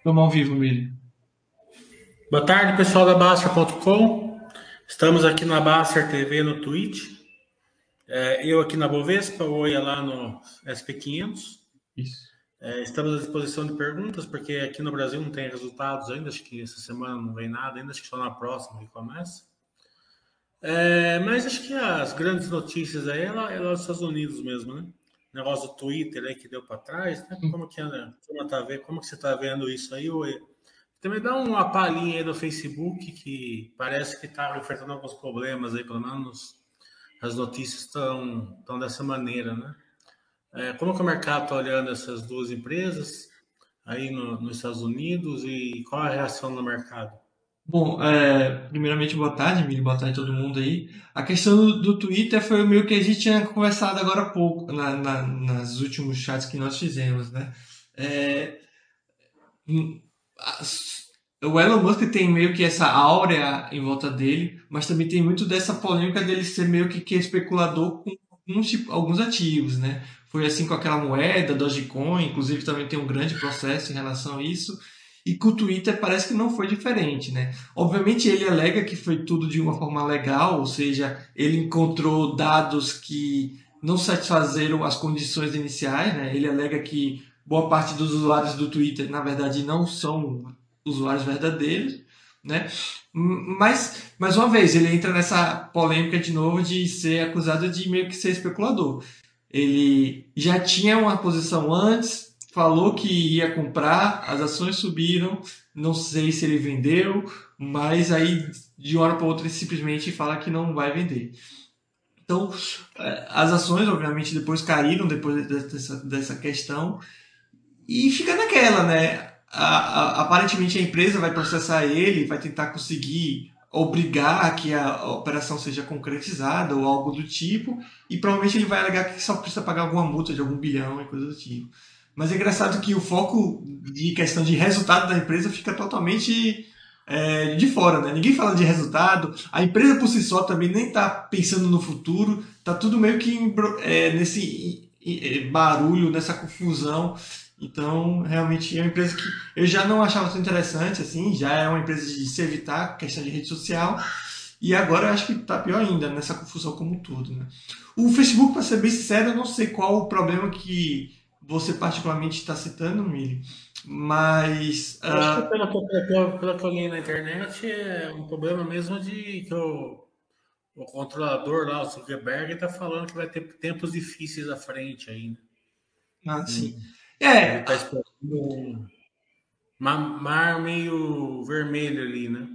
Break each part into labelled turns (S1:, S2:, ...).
S1: Estamos ao vivo, Miri.
S2: Boa tarde, pessoal da Baster.com. Estamos aqui na Baster TV no Twitch. É, eu aqui na Bovespa, o Oi lá no SP500.
S1: Isso.
S2: É, estamos à disposição de perguntas, porque aqui no Brasil não tem resultados ainda, acho que essa semana não vem nada, ainda acho que só na próxima que começa. É, mas acho que as grandes notícias aí é lá, é lá dos Estados Unidos mesmo, né? Negócio do Twitter aí que deu para trás, né? Como que anda? Como, tá vendo, como que você está vendo isso aí? Também dá uma palhinha aí do Facebook que parece que está enfrentando alguns problemas aí, pelo menos as notícias estão, estão dessa maneira, né? É, como que o mercado está olhando essas duas empresas aí no, nos Estados Unidos e qual a reação no mercado?
S1: Bom, é, primeiramente, boa tarde, Mili, boa tarde a todo mundo aí. A questão do, do, Twitter foi meio que a gente tinha conversado agora há pouco, na, na, nas últimos chats que nós fizemos, né? É, hum, o Elon Musk tem meio que essa áurea em volta dele, mas também tem muito dessa polêmica dele ser meio que, que especulador com alguns, alguns ativos, né? Foi assim com aquela moeda, Dogecoin, inclusive também tem um grande processo em relação a isso. E com o Twitter parece que não foi diferente, né? Obviamente ele alega que foi tudo de uma forma legal, ou seja, ele encontrou dados que não satisfazeram as condições iniciais, né? Ele alega que boa parte dos usuários do Twitter, na verdade, não são usuários verdadeiros, né? Mas, mais uma vez, ele entra nessa polêmica de novo de ser acusado de meio que ser especulador. Ele já tinha uma posição antes, falou que ia comprar, as ações subiram, não sei se ele vendeu, mas aí de uma hora para outra ele simplesmente fala que não vai vender. Então, é, as ações, obviamente, depois caíram depois dessa, dessa questão e fica naquela, né? A, a, aparentemente a empresa vai processar ele, vai tentar conseguir obrigar que a operação seja concretizada ou algo do tipo, e provavelmente ele vai alegar que só precisa pagar alguma multa de algum bilhão e coisa do tipo. Mas é engraçado que o foco de questão de resultado da empresa fica totalmente é, de fora, né? Ninguém fala de resultado, a empresa por si só também nem está pensando no futuro, tá tudo meio que é, nesse barulho, nessa confusão. Então, realmente é uma empresa que eu já não achava tão interessante, assim, já é uma empresa de se evitar questão de rede social. E agora eu acho que está pior ainda, nessa confusão como um todo. Né? O Facebook, para ser bem sincero, eu não sei qual o problema que você particularmente está citando, Mili, mas...
S2: Eu acho que pelo, pelo, pelo que eu li na internet, é um problema mesmo de que o, o controlador lá, o Zuckerberg, está falando que vai ter tempos difíceis à frente ainda.
S1: Ah, sim. Hum. É.
S2: Ele tá esperando um mar meio vermelho ali, né?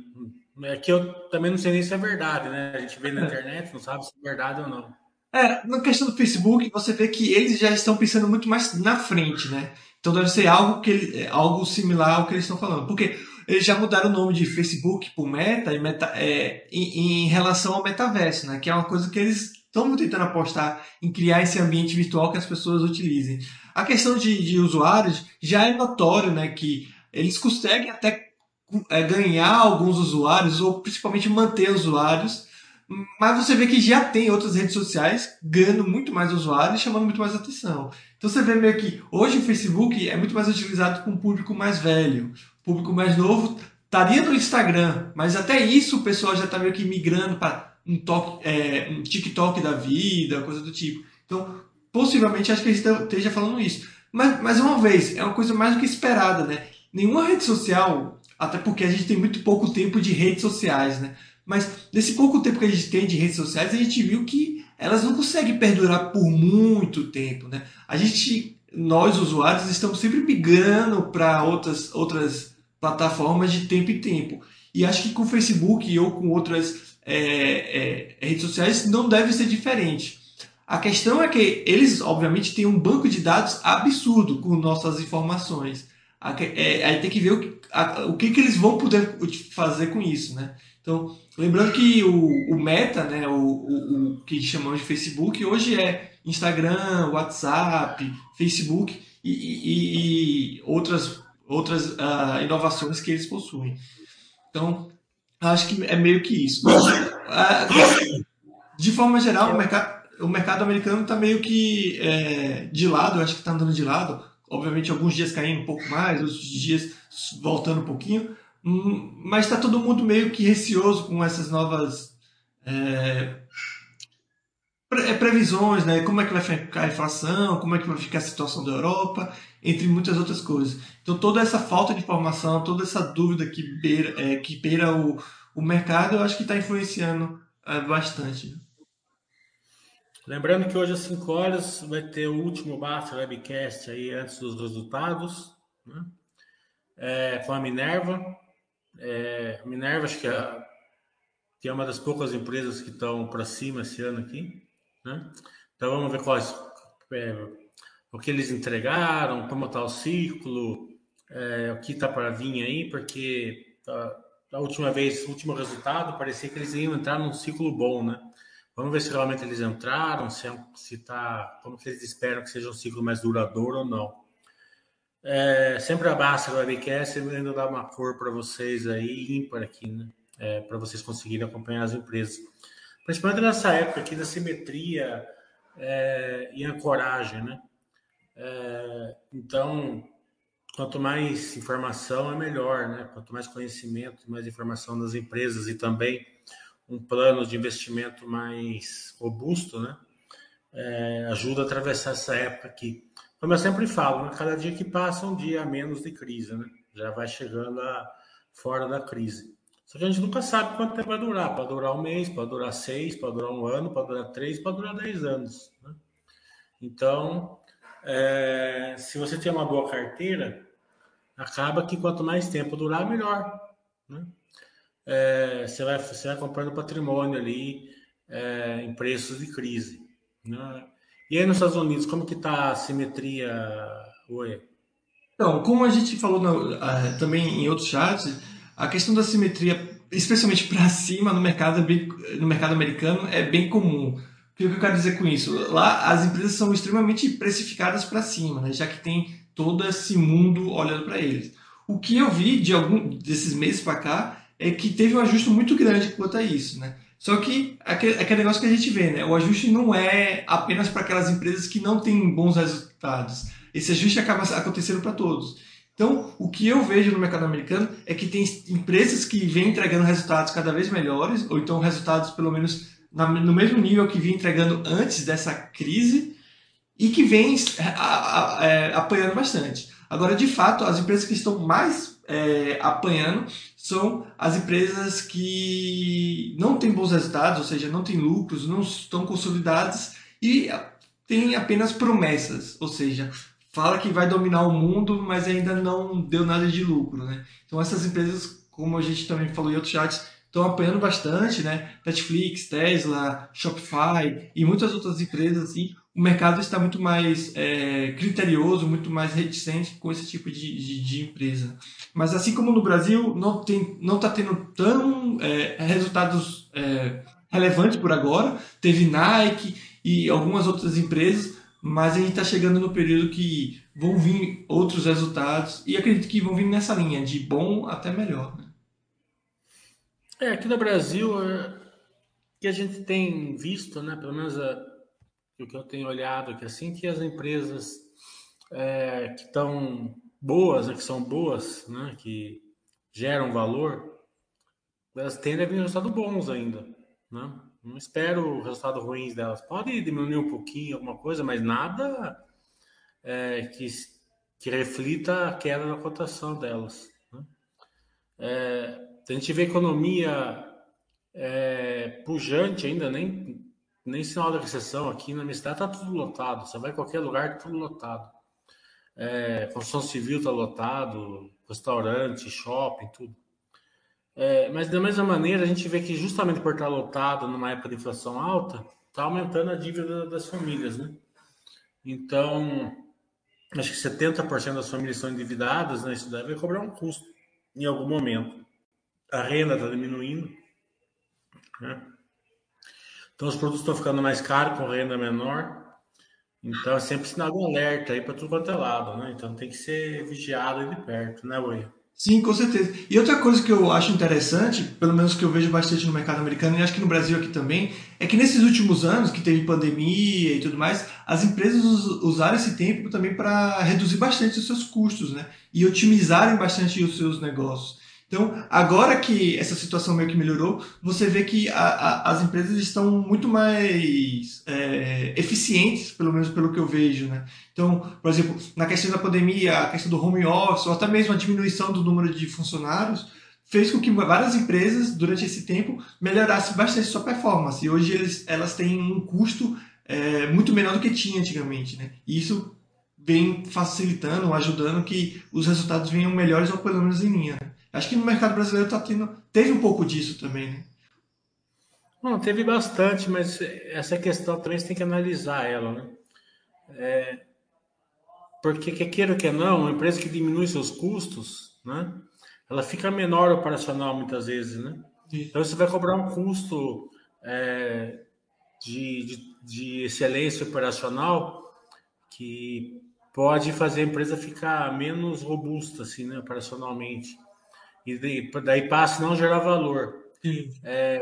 S2: É que eu também não sei nem se é verdade, né? A gente vê na é. internet, não sabe se é verdade ou não.
S1: É, na questão do Facebook, você vê que eles já estão pensando muito mais na frente, né? Então deve ser algo que ele, é, algo similar ao que eles estão falando. Porque eles já mudaram o nome de Facebook por Meta, e meta é, em, em, relação ao metaverso, né? Que é uma coisa que eles estão tentando apostar em criar esse ambiente virtual que as pessoas utilizem. A questão de, de usuários já é notório, né? Que eles conseguem até é, ganhar alguns usuários ou principalmente manter usuários mas você vê que já tem outras redes sociais ganhando muito mais usuários e chamando muito mais atenção. Então você vê meio que hoje o Facebook é muito mais utilizado com o público mais velho. O público mais novo estaria no Instagram, mas até isso o pessoal já está meio que migrando para um, é, um TikTok da vida, coisa do tipo. Então, possivelmente acho que ele esteja falando isso. Mas, mais uma vez, é uma coisa mais do que esperada, né? Nenhuma rede social, até porque a gente tem muito pouco tempo de redes sociais, né? Mas nesse pouco tempo que a gente tem de redes sociais, a gente viu que elas não conseguem perdurar por muito tempo, né? A gente, nós usuários, estamos sempre migrando para outras, outras plataformas de tempo em tempo. E acho que com o Facebook ou com outras é, é, redes sociais não deve ser diferente. A questão é que eles, obviamente, têm um banco de dados absurdo com nossas informações. É, aí tem que ver o que, o que, que eles vão poder fazer com isso, né? Então, lembrando que o, o Meta, né, o, o, o, que chamamos de Facebook, hoje é Instagram, WhatsApp, Facebook e, e, e outras, outras uh, inovações que eles possuem. Então, acho que é meio que isso. Uh, de forma geral, o mercado, o mercado americano está meio que é, de lado, acho que está andando de lado obviamente alguns dias caindo um pouco mais, outros dias voltando um pouquinho, mas está todo mundo meio que receoso com essas novas é, é, previsões, né? Como é que vai ficar a inflação, como é que vai ficar a situação da Europa, entre muitas outras coisas. Então toda essa falta de informação, toda essa dúvida que beira, é, que beira o, o mercado, eu acho que está influenciando é, bastante.
S2: Lembrando que hoje às 5 horas vai ter o último Basta Webcast aí antes dos resultados, né? É, com a Minerva. É, Minerva acho que é, que é uma das poucas empresas que estão para cima esse ano aqui. Né? Então vamos ver quais, é, o que eles entregaram, como está o ciclo, é, o que está para vir aí, porque a, a última vez, o último resultado, parecia que eles iam entrar num ciclo bom, né? Vamos ver se realmente eles entraram, se, é se tá, como que eles esperam que seja um ciclo mais duradouro ou não. É, sempre do Webcast ainda dá uma cor para vocês aí, ímpar aqui, né? É, para vocês conseguirem acompanhar as empresas. Principalmente nessa época aqui da simetria é, e ancoragem, né? É, então, quanto mais informação é melhor, né? Quanto mais conhecimento, mais informação das empresas e também um plano de investimento mais robusto, né? É, ajuda a atravessar essa época aqui. Como eu sempre falo, né? cada dia que passa, um dia menos de crise, né? Já vai chegando a, fora da crise. Só que a gente nunca sabe quanto tempo vai durar. Pode durar um mês, pode durar seis, pode durar um ano, pode durar três, pode durar dez anos. Né? Então, é, se você tem uma boa carteira, acaba que quanto mais tempo durar, melhor. Né? É, você, vai, você vai comprando patrimônio ali é, em preços de crise. Né? E aí nos Estados Unidos, como que está a simetria, Oi?
S1: Então, como a gente falou no, uh, também em outros chats, a questão da simetria, especialmente para cima no mercado, é no mercado americano, é bem comum. O que eu quero dizer com isso? Lá as empresas são extremamente precificadas para cima, né? já que tem todo esse mundo olhando para eles. O que eu vi de algum desses meses para cá é que teve um ajuste muito grande quanto a isso, né? Só que aquele, aquele negócio que a gente vê, né? O ajuste não é apenas para aquelas empresas que não têm bons resultados. Esse ajuste acaba acontecendo para todos. Então, o que eu vejo no mercado americano é que tem empresas que vêm entregando resultados cada vez melhores, ou então resultados pelo menos no mesmo nível que vinha entregando antes dessa crise, e que vem é, apanhando bastante. Agora, de fato, as empresas que estão mais é, apanhando são as empresas que não têm bons resultados, ou seja, não têm lucros, não estão consolidadas e têm apenas promessas, ou seja, fala que vai dominar o mundo, mas ainda não deu nada de lucro, né? Então essas empresas, como a gente também falou em outros chats, estão apanhando bastante, né? Netflix, Tesla, Shopify e muitas outras empresas assim. O mercado está muito mais é, criterioso, muito mais reticente com esse tipo de, de, de, empresa. Mas assim como no Brasil, não tem, não está tendo tão é, resultados é, relevantes por agora. Teve Nike e algumas outras empresas, mas a gente está chegando no período que vão vir outros resultados e acredito que vão vir nessa linha, de bom até melhor. Né?
S2: É, aqui no Brasil, é, que a gente tem visto, né, pelo menos a, é, o que eu tenho olhado aqui, assim, que as empresas é, que estão boas, né, que são boas, né, que geram valor, elas tendem a vir resultados bons ainda, né? Não espero resultados ruins delas. Pode diminuir um pouquinho alguma coisa, mas nada é, que, que reflita a queda na cotação delas. Né? É, a gente vê economia é, pujante ainda, nem, nem sinal de recessão aqui na minha cidade está tudo lotado. Você vai em qualquer lugar, tá tudo lotado. É, construção civil está lotado, restaurante, shopping, tudo. É, mas da mesma maneira, a gente vê que justamente por estar lotado numa época de inflação alta, está aumentando a dívida das famílias, né? Então, acho que 70% das famílias são endividadas, né? Isso deve cobrar um custo em algum momento. A renda está diminuindo, né? Então, os produtos estão ficando mais caros com renda menor. Então, é sempre sinal de alerta aí para tudo quanto é lado, né? Então, tem que ser vigiado de perto, né, Oi?
S1: Sim, com certeza. E outra coisa que eu acho interessante, pelo menos que eu vejo bastante no mercado americano e acho que no Brasil aqui também, é que nesses últimos anos, que teve pandemia e tudo mais, as empresas usaram esse tempo também para reduzir bastante os seus custos, né? E otimizarem bastante os seus negócios. Então, agora que essa situação meio que melhorou, você vê que a, a, as empresas estão muito mais é, eficientes, pelo menos pelo que eu vejo. Né? Então, por exemplo, na questão da pandemia, a questão do home office, ou até mesmo a diminuição do número de funcionários, fez com que várias empresas, durante esse tempo, melhorassem bastante sua performance. E hoje eles, elas têm um custo é, muito menor do que tinha antigamente. Né? E isso vem facilitando, ajudando que os resultados venham melhores ou pelo menos em linha. Acho que no mercado brasileiro tá tendo, teve um pouco disso também, né?
S2: Não, teve bastante, mas essa questão também você tem que analisar ela, né? É, porque, que queira que não, uma empresa que diminui seus custos, né? Ela fica menor operacional muitas vezes, né? Então você vai cobrar um custo é, de, de, de excelência operacional que pode fazer a empresa ficar menos robusta, assim, né, operacionalmente e daí passa a não gerar valor. É,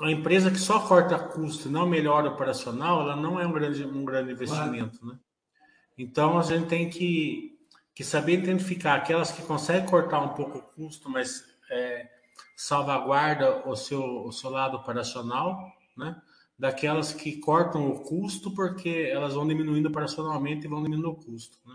S2: a empresa que só corta custo e não melhora operacional, ela não é um grande, um grande investimento. Claro. Né? Então a gente tem que, que saber identificar aquelas que conseguem cortar um pouco o custo, mas é, salvaguarda o seu, o seu lado operacional, né? daquelas que cortam o custo porque elas vão diminuindo operacionalmente e vão diminuindo o custo. Né?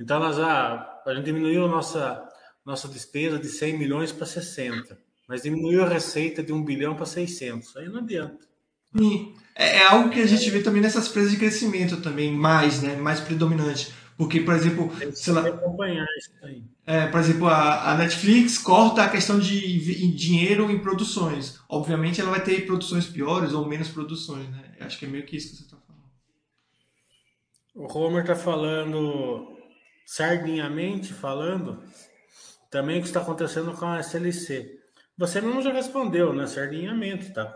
S2: Então elas, ah, a gente diminuiu a nossa nossa despesa de 100 milhões para 60, mas diminuiu a receita de 1 bilhão para 600. Aí não adianta.
S1: Sim. É, é algo que a gente vê também nessas empresas de crescimento também, mais, né? Mais predominante. Porque, por exemplo, sei lá,
S2: acompanhar isso aí.
S1: É, por exemplo, a, a, Netflix corta a questão de dinheiro em produções. Obviamente, ela vai ter produções piores ou menos produções, né? Acho que é meio que isso que você está falando.
S2: O Homer está falando, sardinhamente falando, também o que está acontecendo com a SLC. Você mesmo já respondeu, né? Sardinhamento, tá?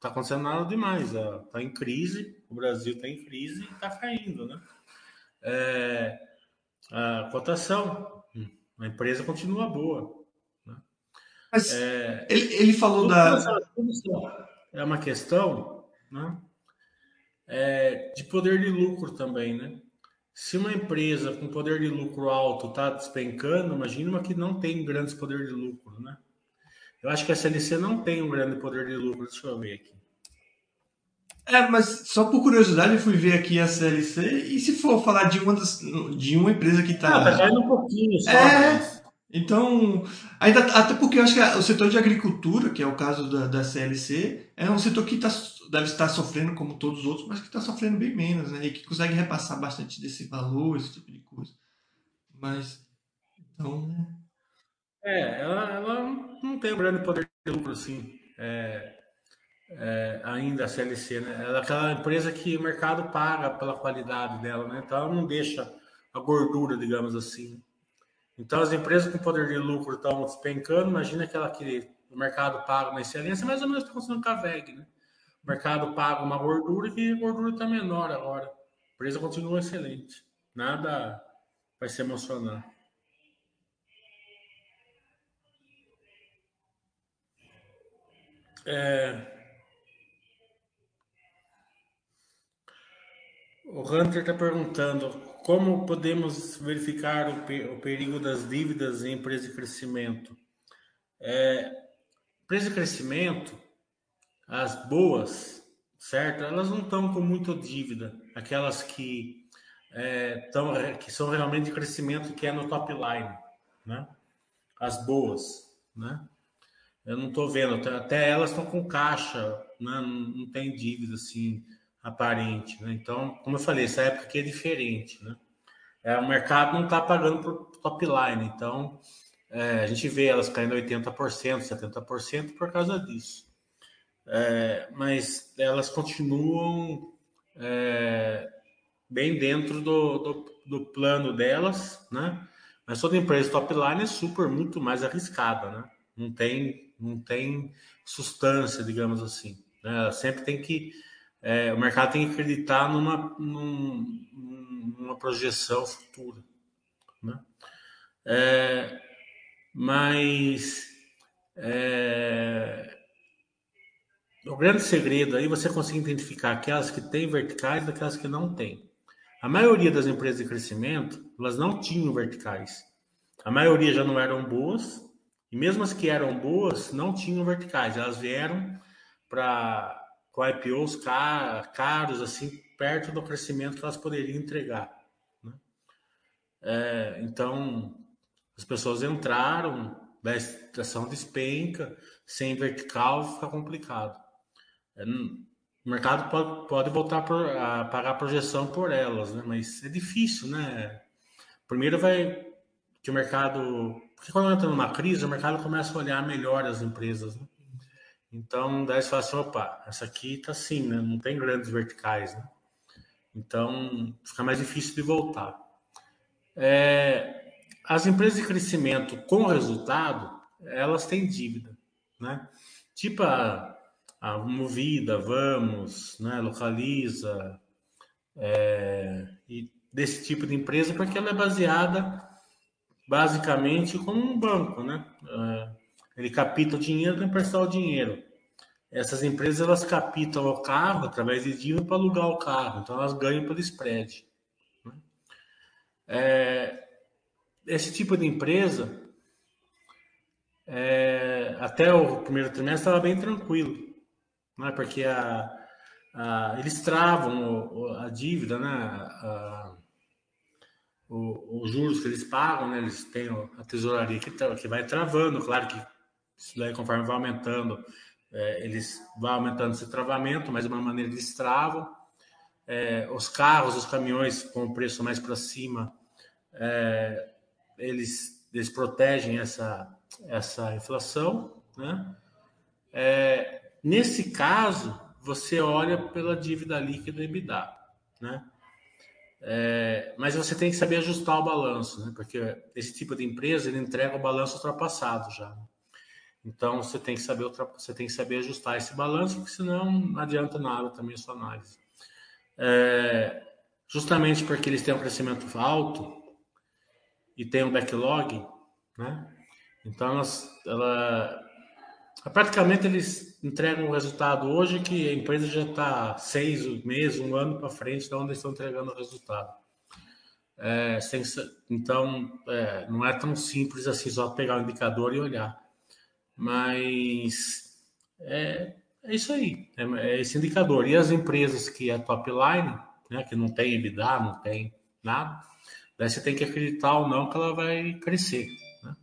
S2: Tá acontecendo nada demais. Tá em crise, o Brasil está em crise e está caindo, né? É, a cotação, hum, a empresa continua boa. Né?
S1: Mas é, ele, ele falou da.
S2: É uma questão né? É, de poder de lucro também, né? Se uma empresa com poder de lucro alto está despencando, imagina uma que não tem grandes poder de lucro, né? Eu acho que a CLC não tem um grande poder de lucro, deixa eu ver aqui.
S1: É, mas só por curiosidade eu fui ver aqui a CLC e se for falar de uma, das, de uma empresa que está...
S2: Ah, tá caindo um pouquinho só.
S1: É, mas... então, ainda, até porque eu acho que o setor de agricultura, que é o caso da, da CLC, é um setor que está deve estar sofrendo como todos os outros, mas que está sofrendo bem menos, né? E que consegue repassar bastante desse valor, esse tipo de coisa. Mas, então...
S2: É, ela, ela não tem um grande poder de lucro, assim, é, é, ainda a CLC, né? Ela é aquela empresa que o mercado paga pela qualidade dela, né? Então ela não deixa a gordura, digamos assim. Então as empresas com poder de lucro estão despencando, imagina aquela que o mercado paga uma excelência, mais ou menos está acontecendo com a VEG, né? O mercado paga uma gordura e a gordura está menor agora. A empresa continua excelente. Nada vai se emocionar. É... O Hunter está perguntando como podemos verificar o, o, perigo das dívidas em empresa de crescimento. É, empresa de crescimento, as boas, certo? Elas não estão com muita dívida, aquelas que é, tão, que são realmente de crescimento que é no top line, né? As boas, né? Eu não estou vendo, até, elas estão com caixa, né? não, não tem dívida assim aparente, né? Então, como eu falei, essa época aqui é diferente, né? É, o mercado não está pagando por top line, então é, a gente vê elas caindo 80%, 70% por causa disso é, mas elas continuam é, bem dentro do, do, do, plano delas, né? Mas toda empresa top line é super muito mais arriscada, né? Não tem, não tem substância, digamos assim. Né? Sempre tem que é, o mercado tem que acreditar numa, num, numa projeção futura, né? É, mas é, o grande segredo aí você consegue identificar aquelas que têm verticais daquelas que não têm. A maioria das empresas de crescimento, elas não tinham verticais. A maioria já não eram boas, e mesmo as que eram boas, não tinham verticais. Elas vieram para com IPOs caros, assim, perto do crescimento que elas poderiam entregar. Né? É, então, as pessoas entraram, a estação despenca, sem vertical fica complicado. É, o mercado pode, pode voltar por, a pagar a projeção por elas, né? mas é difícil, né? Primeiro vai que o mercado. Porque quando entra numa crise, o mercado começa a olhar melhor as empresas. Né? Então, daí você fala assim: opa, essa aqui tá assim, né? não tem grandes verticais. Né? Então, fica mais difícil de voltar. É, as empresas de crescimento com resultado, elas têm dívida, né? Tipo a, a Movida, Vamos, né? Localiza, é, e desse tipo de empresa, porque ela é baseada basicamente como um banco, né? É, ele capta o dinheiro para emprestar o dinheiro. Essas empresas elas capitam o carro através de dívida para alugar o carro, então elas ganham pelo spread. Né? É, esse tipo de empresa, é, até o primeiro trimestre estava bem tranquilo, né? porque a, a, eles travam a dívida, né? A, os juros que eles pagam, né? eles têm a tesouraria que, que vai travando, claro que isso daí conforme vai aumentando, é, eles vão aumentando esse travamento, mas de uma maneira eles travam. É, os carros, os caminhões com o preço mais para cima, é, eles, eles protegem essa, essa inflação. Né? É, nesse caso, você olha pela dívida líquida e EBITDA. Né? É, mas você tem que saber ajustar o balanço, né? porque esse tipo de empresa ele entrega o balanço ultrapassado já. Então você tem que saber você tem que saber ajustar esse balanço, porque senão não adianta nada também a sua análise. É, justamente porque eles têm um crescimento alto, e tem um backlog, né? Então elas, ela, praticamente eles entregam o resultado hoje que a empresa já está seis meses, um ano para frente de onde eles estão entregando o resultado. É, sem, então é, não é tão simples assim só pegar o indicador e olhar, mas é, é isso aí, é, é, esse indicador. E as empresas que é top line, né, que não tem EBITDA, não tem nada, Daí você tem que acreditar ou não que ela vai crescer. Né?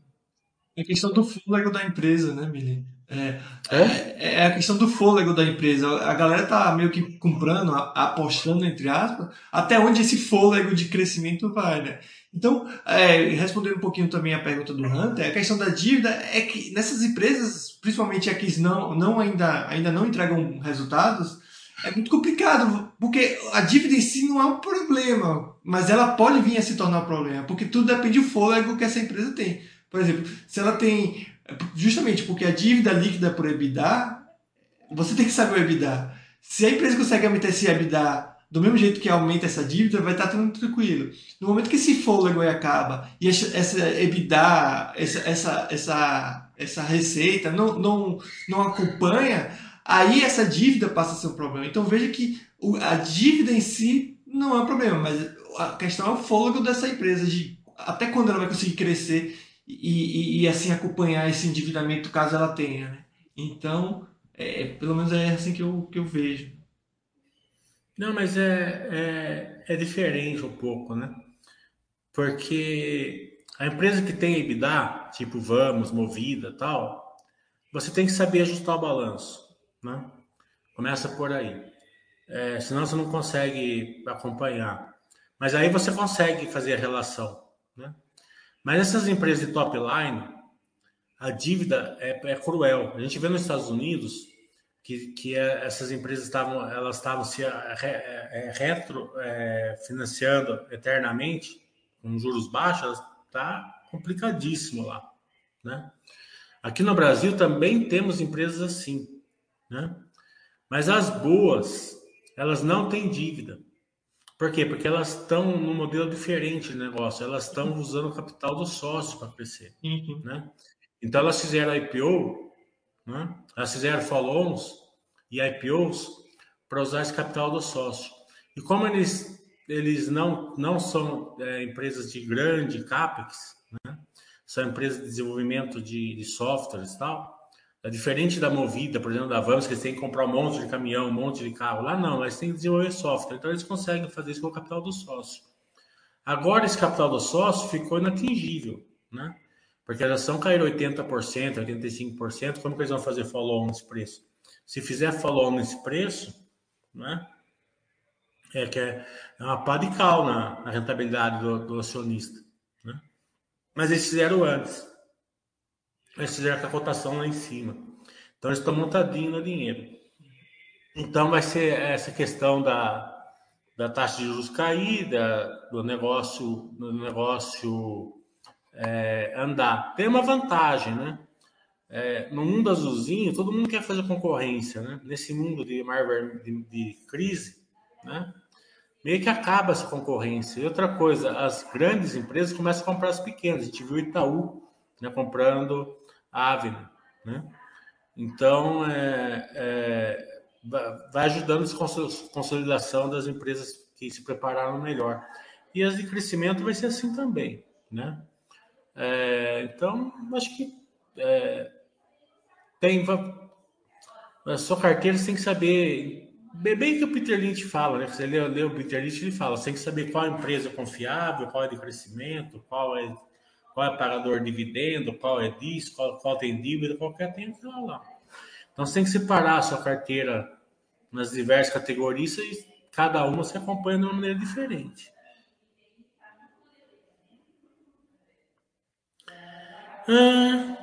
S1: É questão do fôlego da empresa, né, Mili? É, é? é, a questão do fôlego da empresa. A galera tá meio que comprando, apostando, entre aspas, até onde esse fôlego de crescimento vai, né? Então, é, respondendo um pouquinho também a pergunta do Hunter, a questão da dívida é que nessas empresas, principalmente aqui não, não ainda, ainda não entregam resultados, é muito complicado, porque a dívida em si não é um problema, mas ela pode vir a se tornar um problema, porque tudo depende do fôlego que essa empresa tem. Por exemplo, se ela tem, justamente porque a dívida líquida por EBITDA, você tem que saber o EBITDA. Se a empresa consegue aumentar esse EBITDA do mesmo jeito que aumenta essa dívida, vai estar tudo tranquilo. No momento que esse fôlego acaba e essa EBITDA, essa, essa, essa, essa receita não, não, não acompanha, aí essa dívida passa a ser um problema. Então veja que a dívida em si não é um problema, mas a questão é o fôlego dessa empresa, de até quando ela vai conseguir crescer e, e, e assim acompanhar esse endividamento caso ela tenha. Né? Então, é, pelo menos é assim que eu, que eu vejo.
S2: Não, mas é, é, é diferente um pouco, né? Porque a empresa que tem EBITDA, tipo Vamos, Movida tal, você tem que saber ajustar o balanço. Né? Começa por aí. É, senão você não consegue acompanhar. Mas aí você consegue fazer a relação. Mas essas empresas de top line, a dívida é, é cruel. A gente vê nos Estados Unidos que, que é, essas empresas estavam elas estavam se é, é, é, financiando eternamente com juros baixos, está complicadíssimo lá, né? Aqui no Brasil também temos empresas assim. Né? Mas as boas, elas não têm dívida. Por quê? Porque elas estão num modelo diferente de negócio, elas estão usando o capital do sócio para crescer. Uhum. Né? Então elas fizeram IPO, né? elas fizeram follow-ons e IPOs para usar esse capital do sócio. E como eles, eles não, não são é, empresas de grande CAPEX, né? são empresas de desenvolvimento de, de softwares e tal, é diferente da Movida, por exemplo, da Vamos, que eles têm que comprar um monte de caminhão, um monte de carro. Lá não, eles têm que desenvolver software. Então eles conseguem fazer isso com o capital do sócio. Agora esse capital do sócio ficou inatingível, né? Porque a ação cair 80%, 85%, como que eles vão fazer follow-on nesse preço? Se fizer follow-on nesse preço, né? É que é uma pá de cal na, na rentabilidade do, do acionista. Né? Mas eles fizeram antes eles fizeram a cotação lá em cima. Então eles estão montadinhos no dinheiro. Então vai ser essa questão da, da taxa de juros cair, do negócio, do negócio é, andar. Tem uma vantagem, né? É, no mundo azulzinho, todo mundo quer fazer concorrência, né? Nesse mundo de, de, de crise, né? Meio que acaba essa concorrência. E outra coisa, as grandes empresas começam a comprar as pequenas. A gente viu o Itaú né, comprando Avenue, né? Então, é, é, vai ajudando a consolidação das empresas que se prepararam melhor. E as de crescimento vai ser assim também, né? É, então, acho que é, tem a sua carteira você tem que saber bem que o Peter Lynch fala, né? Você lê, lê o Peter Lynch, ele fala, você tem que saber qual empresa é confiável, qual é de crescimento, qual é qual é pagador de dividendo, qual é disso, qual, qual tem dívida, qualquer tem aquilo lá. Então você tem que separar a sua carteira nas diversas categorias e cada uma se acompanha de uma maneira diferente. Ah,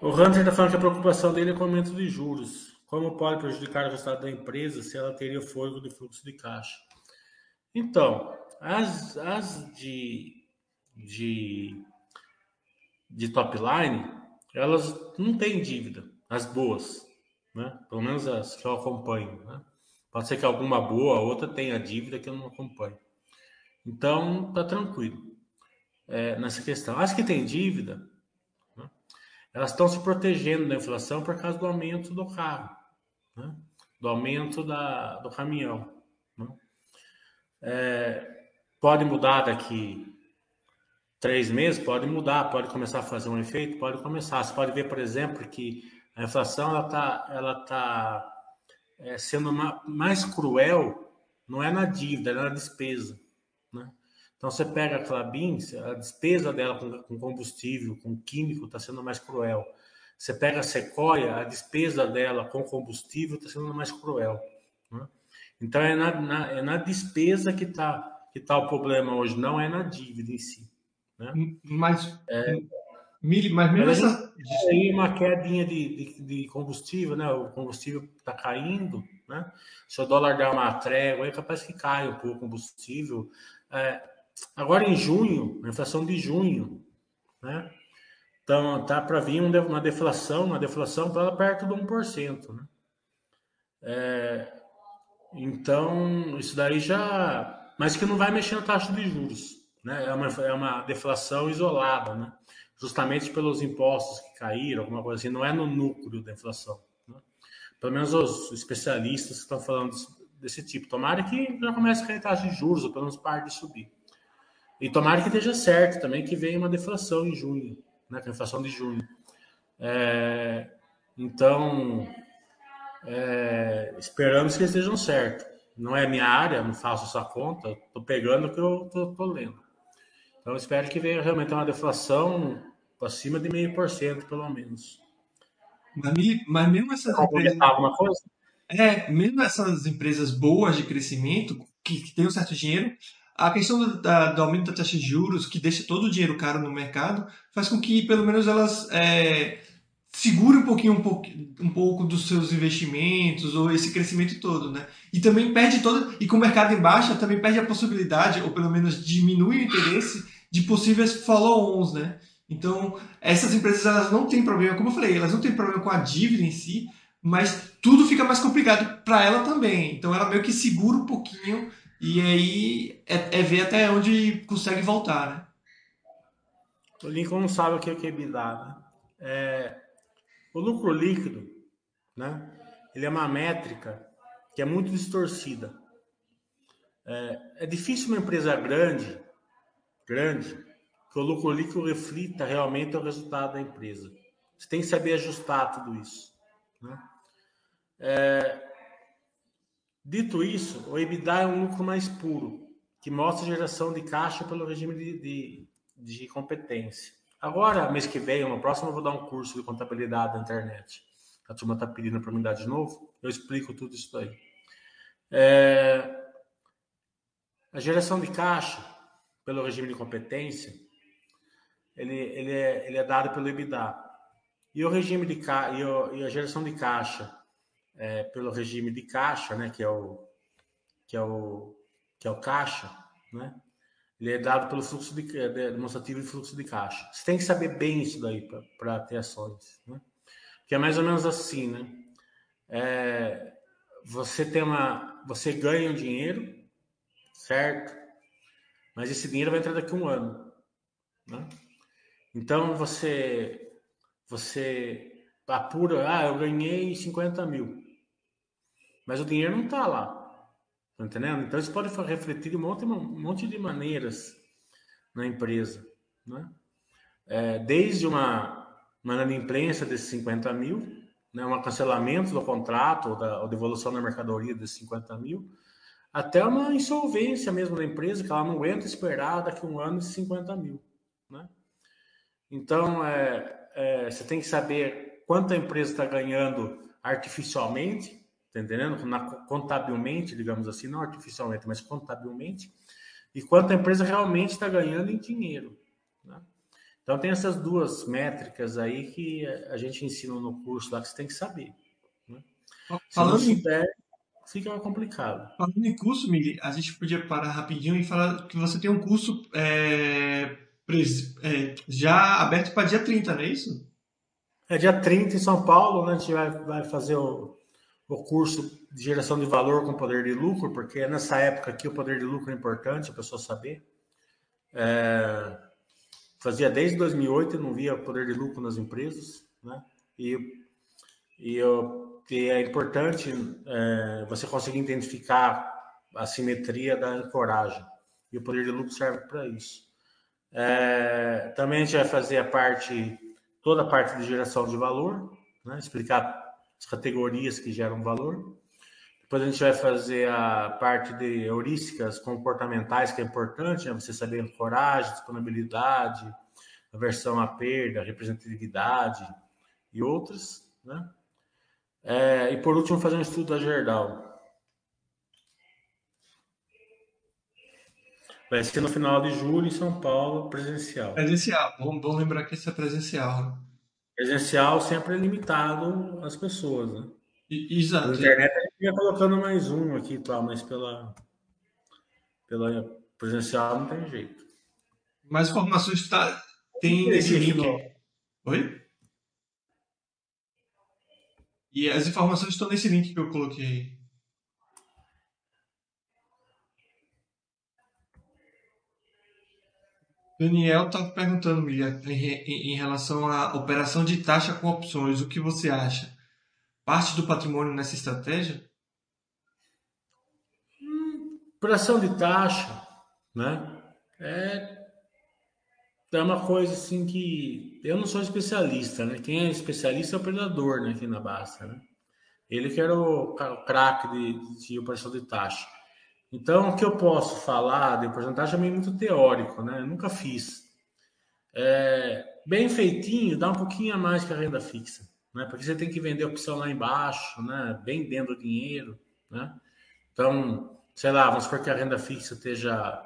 S2: o Hunter está falando que a preocupação dele é com o aumento de juros. Como pode prejudicar o resultado da empresa se ela teria fôlego de fluxo de caixa? Então, as, as de, de de top line, elas não têm dívida, as boas, né? Pelo menos as que eu acompanho, né? Pode ser que alguma boa, outra tenha dívida que eu não acompanho. Então, tá tranquilo é, nessa questão. As que têm dívida, né? elas estão se protegendo da inflação por causa do aumento do carro, né? do aumento da, do caminhão. Né? É, pode mudar daqui três meses, pode mudar, pode começar a fazer um efeito, pode começar. Você pode ver, por exemplo, que a inflação ela está ela tá, é, sendo mais cruel, não é na dívida, é na despesa. Né? Então você pega a Clabin, a despesa dela com, com combustível, com químico, está sendo mais cruel. Você pega a Sequoia, a despesa dela com combustível está sendo mais cruel. Né? Então é na, na, é na despesa que está que tá o problema hoje, não é na dívida em si. Né?
S1: Mas, é, mas mesmo essa.
S2: Aí uma quedinha de, de, de, combustível, né? O combustível está caindo, né? Se o dólar der uma trégua, é capaz que caia um pouco o combustível. É, agora em junho, na inflação de junho, né? Então tá para vir uma deflação, uma deflação para perto de 1%, né? É, então, isso daí já. Mas que não vai mexer na taxa de juros né? É uma, é uma deflação isolada, né? Justamente pelos impostos que caíram, alguma coisa assim, não é no núcleo da inflação. Né? Pelo menos os especialistas estão falando desse, tipo. Tomara que já comece a cair taxa de juros, ou pelo menos pare de subir. E tomara que esteja certo também que venha uma deflação em junho, né? É a inflação de junho. É, então, é, esperamos que estejam certos. Não é minha área, não faço essa conta, estou pegando o que eu estou lendo. Então, espero que venha realmente uma deflação acima de meio por cento, pelo menos.
S1: Mas, mas mesmo essas empresas...
S2: alguma coisa?
S1: É, mesmo essas empresas boas de crescimento, que, que têm um certo dinheiro, a questão do, da, do, aumento da taxa de juros, que deixa todo o dinheiro caro no mercado, faz com que, pelo menos, elas é, segurem um pouquinho um pouco, um pouco dos seus investimentos ou esse crescimento todo, né? E também perde todo... E com o mercado em baixa, também perde a possibilidade, ou pelo menos diminui o interesse de possíveis follow-ons, né? Então, essas empresas elas não têm problema, como eu falei, elas não têm problema com a dívida em si, mas tudo fica mais complicado para ela também. Então, ela meio que segura um pouquinho E aí é, é ver até onde consegue voltar, né?
S2: O Lincoln não sabe o que é EBITDA, né? É, o lucro líquido, né? Ele é uma métrica que é muito distorcida. É, é difícil uma empresa grande, grande, que o lucro líquido reflita realmente o resultado da empresa. Você tem que saber ajustar tudo isso. Né? É, dito isso, o EBITDA é um lucro mais puro, que mostra geração de caixa pelo regime de, de, de competência. Agora, mês que vem, no próximo, eu vou dar um curso de contabilidade na internet. A turma está pedindo para me dar de novo. Eu explico tudo isso aí. É... A geração de caixa, pelo regime de competência, ele, ele, é, ele é dado pelo EBITDA. E o regime de ca... e, o, e a geração de caixa é, pelo regime de caixa, né, que é o que é o que é o caixa, né? Ele é dado pelo fluxo de, de demonstrativo de fluxo de caixa. Você tem que saber bem isso daí para ter ações, né? Que é mais ou menos assim, né? É, você tem uma, você ganha um dinheiro, certo? Mas esse dinheiro vai entrar daqui a um ano, né? Então você, você apura, ah, eu ganhei 50 mil, mas o dinheiro não está lá. Tá entendendo? Então isso pode refletir de um monte, um monte de maneiras na empresa. Né? É, desde uma, inadimplência desses 50 mil, né, um cancelamento do contrato ou, da, ou devolução da mercadoria desses 50 mil, até uma insolvência mesmo da empresa, que ela não aguenta esperar daqui a um ano esses 50 mil. Né? Então, é, é, você tem que saber quanto a empresa está ganhando artificialmente Tá entendendo? Na, contabilmente, digamos assim, não artificialmente, mas contabilmente, e quanto a empresa realmente está ganhando em dinheiro. Né? Então tem essas duas métricas aí que a gente ensina no curso lá que você tem que saber. Né?
S1: Falando Se não souber,
S2: fica complicado.
S1: Falando em curso, Mili, a gente podia parar rapidinho e falar que você tem um curso é, é, já aberto para dia 30, não é isso?
S2: É dia 30 em São Paulo, né? A gente vai, vai fazer o, o curso de geração de valor com poder de lucro, porque é nessa época aqui o poder de lucro é importante a pessoa saber. É, fazia desde 2008 eu não via poder de lucro nas empresas, né? E, e, eu, e é importante é, você conseguir identificar a simetria da ancoragem. E o poder de lucro serve para isso. É, também a gente vai fazer a parte, toda a parte de geração de valor, né? explicar as categorias que geram valor. Depois a gente vai fazer a parte de heurísticas comportamentais, que é importante, né? você saber coragem, disponibilidade, aversão à perda, representatividade e outras. Né? É, e por último, fazer um estudo da Gerdau. Vai ser no final de julho em São Paulo, presencial.
S1: Presencial, bom, bom lembrar que isso é presencial. Né?
S2: Presencial sempre é limitado às pessoas, né?
S1: Exato. Na
S2: internet a gente ia colocando mais um aqui e tal, mas pela, pela presencial não tem jeito.
S1: Mais informações tá, tem nesse link. No... Oi? E as informações estão nesse link que eu coloquei. Daniel está perguntando, Miriam, em, em, relação à operação de taxa com opções, o que você acha? Parte do patrimônio nessa estratégia?
S2: Hum, operação de taxa, né? É, é uma coisa assim que eu não sou especialista, né? Quem é especialista é o operador, né? Aqui na Basta, né? Ele que era o, o craque de, de operação de taxa. Então, o que eu posso falar de porcentagem é meio muito teórico, né? Eu nunca fiz. É, bem feitinho, dá um pouquinho a mais que a renda fixa, né? Porque você tem que vender opção lá embaixo, né? Bem dentro do dinheiro, né? Então, sei lá, vamos supor que a renda fixa esteja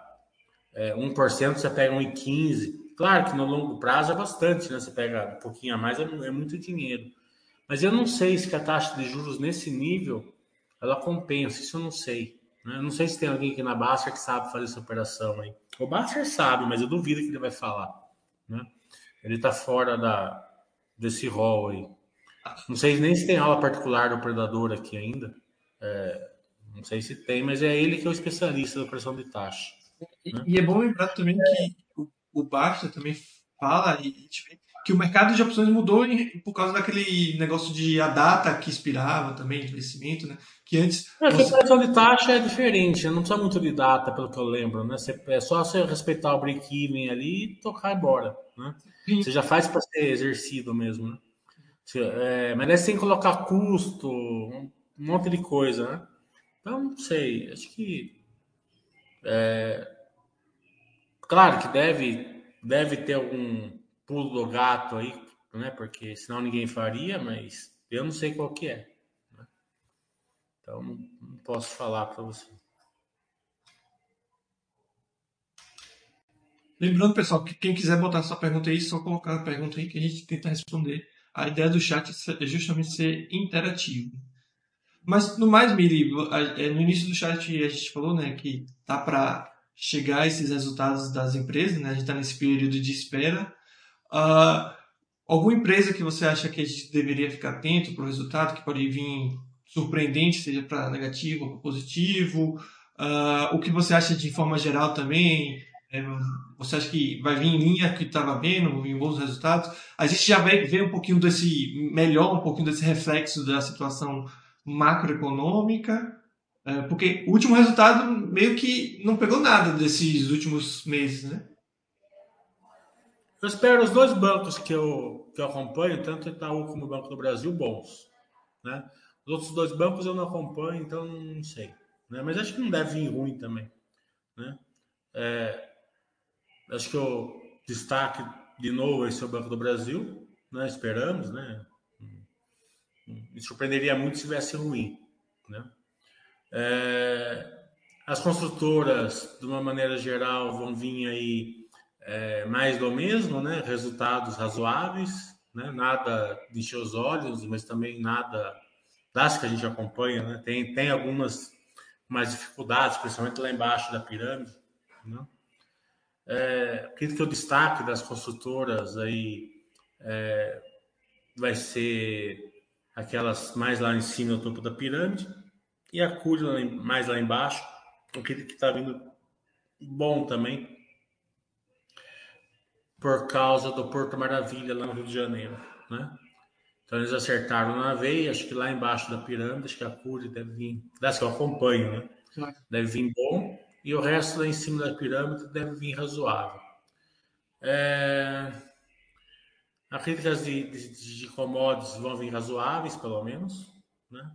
S2: é, 1%, você pega 1,15%. Claro que no longo prazo é bastante, né? Você pega um pouquinho a mais, é, é muito dinheiro. Mas eu não sei se a taxa de juros nesse nível ela compensa, isso eu não sei. Né? Não sei se tem alguém aqui na Baster que sabe fazer essa operação aí. O Baster sabe, mas eu duvido que ele vai falar. Né? Ele está fora da, desse rol aí. Não sei nem se tem aula particular do Predador aqui ainda. É, Não sei se tem, mas é ele que é o especialista da pressão de taxa.
S1: E, né? e é bom lembrar também que o, o também fala e, que o mercado de opções mudou por causa daquele negócio de a data que expirava também, de vencimento, né? Que antes.
S2: É, você... a pressão de taxa é diferente, não precisa muito de data, pelo que eu lembro, né? Você, é só você respeitar o break-even ali e tocar embora, né? Você já faz para ser exercido mesmo, né? É, mas você tem que colocar custo, um monte de coisa, né? Então, não sei, acho que. É, claro que deve, deve ter algum pulo do gato aí, né? Porque senão ninguém faria, mas eu não sei qual que é. Né? Então, não, posso falar para você.
S1: Lembrando, pessoal, que quem quiser botar sua pergunta aí, só colocar a pergunta aí que a gente tenta responder. A ideia do chat é justamente ser interativo. Mas, no mais, Miri, é, no início do chat a gente falou né, que tá para chegar esses resultados das empresas, né? a gente está nesse período de espera. Uh, alguma empresa que você acha que a gente deveria ficar atento para o resultado, que pode vir surpreendente, seja para negativo ou para positivo? Uh, o que você acha de forma geral também? É, você acha que vai vir em linha que estava vendo, em bons resultados? A gente já vai ver um pouquinho desse, melhor um pouquinho desse reflexo da situação macroeconômica, é, porque o último resultado meio que não pegou nada desses últimos meses, né?
S2: Eu espero os dois bancos que eu, que eu acompanho, tanto Itaú como o Banco do Brasil, bons. Né? Os outros dois bancos eu não acompanho, então não sei. Né? Mas acho que não deve vir ruim também. Né? É, acho que o destaque de novo esse é o Banco do Brasil, né? esperamos. Né? Me surpreenderia muito se tivesse ruim. Né? É, as construtoras, de uma maneira geral, vão vir aí é, mais do mesmo, né? Resultados razoáveis, né? Nada de encher os olhos, mas também nada das que a gente acompanha, né? Tem, tem algumas mais dificuldades, principalmente lá embaixo da pirâmide, né? É, acredito que o destaque das construtoras aí é, vai ser aquelas mais lá em cima, no topo da pirâmide, e a Cury mais lá embaixo, acredito que está vindo bom também, por causa do Porto Maravilha lá no Rio de Janeiro, né? Então eles acertaram na veia, acho que lá embaixo da pirâmide, acho que a Cury deve vir, das que eu acompanho, né? Deve vir bom, e o resto lá em cima da pirâmide deve vir razoável. É... Acredito que de, de, de commodities vão vir razoáveis, pelo menos, né?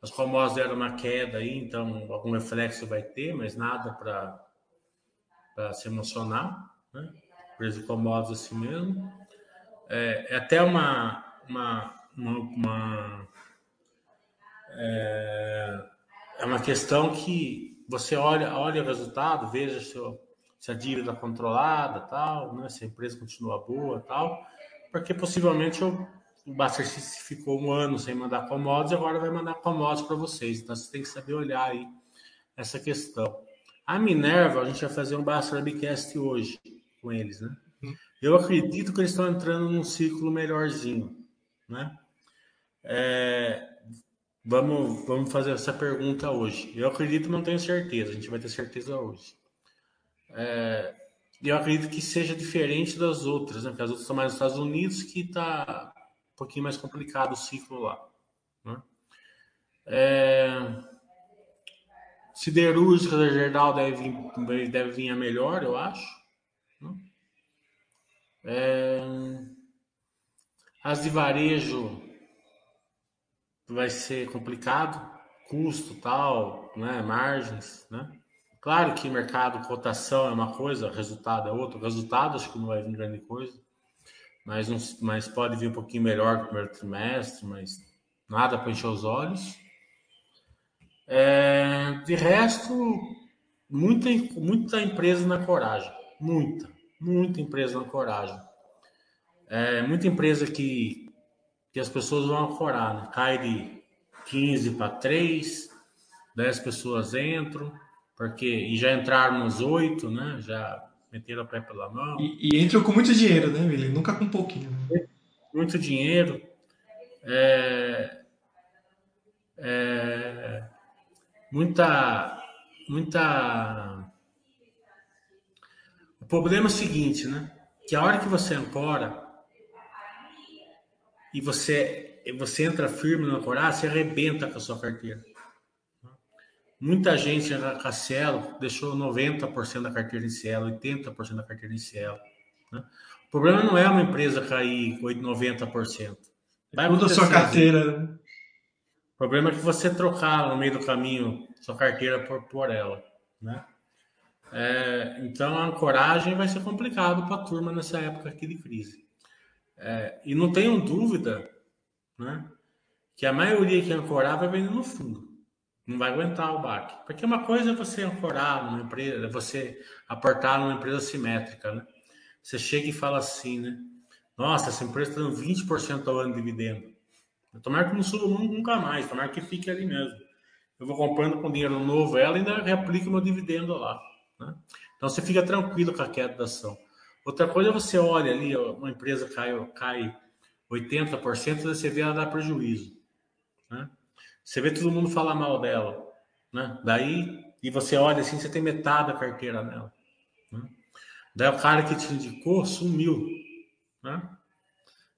S2: As commodities deram uma queda aí, então algum reflexo vai ter, mas nada para se emocionar, né? De commodities assim mesmo. É, é até uma, uma, uma, uma é, é, uma questão que você olha, olha o resultado, veja se, se a dívida é controlada, tal, né, se a empresa continua boa, tal, porque possivelmente o, o Baster ficou um ano sem mandar commodities, agora vai mandar commodities para vocês. Então você tem que saber olhar aí essa questão. A Minerva, a gente vai fazer um Baster Webcast hoje com eles, né? Eu acredito que eles estão entrando num ciclo melhorzinho, né? É, vamos, vamos fazer essa pergunta hoje. Eu acredito, não tenho certeza. A gente vai ter certeza hoje. É, eu acredito que seja diferente das outras, né? Porque as outras estão mais nos Estados Unidos, que está um pouquinho mais complicado o ciclo lá. Né? É, siderúrgica da Gerdau deve deve vir a melhor, eu acho. É... As de varejo vai ser complicado, custo tal, né? margens, né? Claro que mercado, cotação é uma coisa, resultado é outra. Resultado acho que não vai vir grande coisa, mas, mas pode vir um pouquinho melhor no primeiro trimestre, mas nada para encher os olhos. É, de resto, muita, muita empresa na coragem, muita muita empresa na coragem. É, muita empresa que, que as pessoas vão ancorar, né? cai de 15 para 3, 10 pessoas entram, porque e já entraram nos 8, né? Já meteram a pé pela mão.
S1: E, e entram com muito dinheiro, né, William? Nunca com pouquinho. Né?
S2: Muito dinheiro. É, é, muita, muita. O problema é o seguinte, né? Que a hora que você ancora e você, você entra firme no ancorar, você arrebenta com a sua carteira. Muita gente na Cielo deixou 90% da carteira em Cielo, 80% da carteira em Cielo. Né? O problema não é uma empresa cair 90%.
S1: Vai Toda a sua carteira. Né?
S2: O problema é que você trocar no meio do caminho sua carteira por, por ela. Né? É, então a ancoragem vai ser complicado para a turma nessa época aqui de crise. É, e não tenham dúvida né, que a maioria que ancorar vai vender no fundo não vai aguentar o baque. Porque uma coisa é você ancorar numa empresa, é você aportar numa empresa simétrica, né? Você chega e fala assim, né? Nossa, essa empresa está dando 20% ao ano de dividendo. Tomara que não suba nunca mais, tomara que fique ali mesmo. Eu vou comprando com dinheiro novo ela e ainda reaplico meu dividendo lá. Né? Então você fica tranquilo com a queda da ação. Outra coisa é você olha ali, uma empresa cai, cai 80%, você vê ela dar prejuízo. Né? Você vê todo mundo falar mal dela, né? Daí, e você olha assim, você tem metade da carteira nela. Né? Daí o cara que te indicou sumiu, né?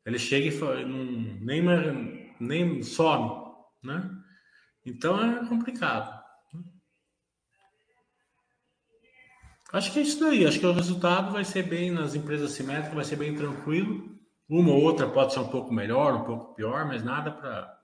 S2: Ele chega e fala, não, nem, nem some, né? Então é complicado. Acho que é isso daí. Acho que o resultado vai ser bem nas empresas simétricas, vai ser bem tranquilo. Uma ou outra pode ser um pouco melhor, um pouco pior, mas nada para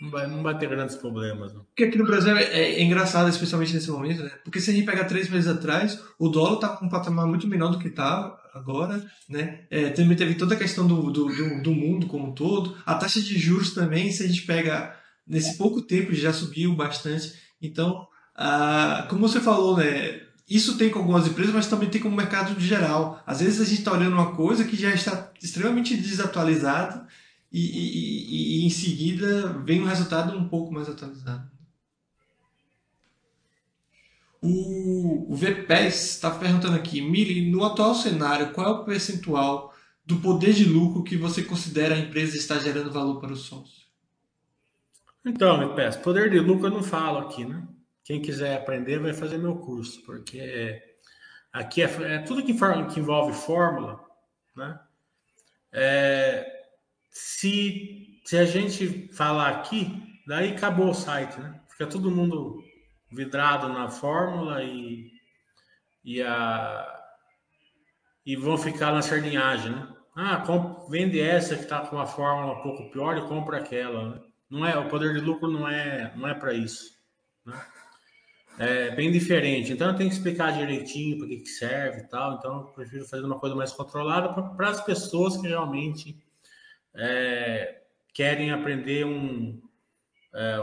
S2: não vai, não vai ter grandes problemas. Não.
S1: Porque aqui no Brasil é, é, engraçado, especialmente nesse momento, né? Porque se a gente pegar três meses atrás, o dólar está com um patamar muito menor do que está agora, né? É, também teve toda a questão do, do, do, do, mundo como um todo. A taxa de juros também, se a gente pega nesse pouco tempo, já subiu bastante. Então, ah, como você falou, né? Isso tem com algumas empresas, mas também tem com o mercado de geral. Às vezes a gente está olhando uma coisa que já está extremamente desatualizada e, e, e, em seguida vem um resultado um pouco mais atualizado. O, o VPES está perguntando aqui, Mili, no atual cenário, qual é o percentual do poder de lucro que você considera a empresa está gerando valor para o sócio?
S2: Então, VPES, poder de lucro eu não falo aqui, né? Quem quiser aprender vai fazer meu curso, porque aqui é, é tudo que, que envolve fórmula, né? É, se, se a gente falar aqui, daí acabou o site, né? Fica todo mundo vidrado na fórmula e, e, a, e vão ficar na sardinhagem, né? Ah, vende essa que está com uma fórmula um pouco pior e compra aquela. Né? Não é, o poder de lucro não é, não é para isso. Né? É bem diferente. Então eu tenho que explicar direitinho para que, que serve e tal. Então eu prefiro fazer uma coisa mais controlada para as pessoas que realmente é, querem aprender um, é,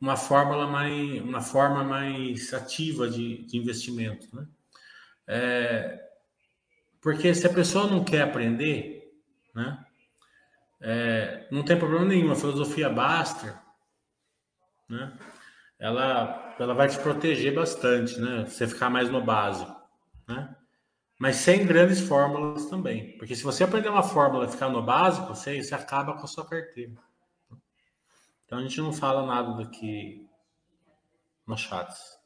S2: uma fórmula mais, uma forma mais ativa de, de investimento, né? É, porque se a pessoa não quer aprender, né? É, não tem problema nenhum. A filosofia Baster, né? Ela, ela vai te proteger bastante, né? Você ficar mais no básico, né? mas sem grandes fórmulas também. Porque se você aprender uma fórmula e ficar no básico, você, você acaba com a sua carteira. Então a gente não fala nada daqui nos chats.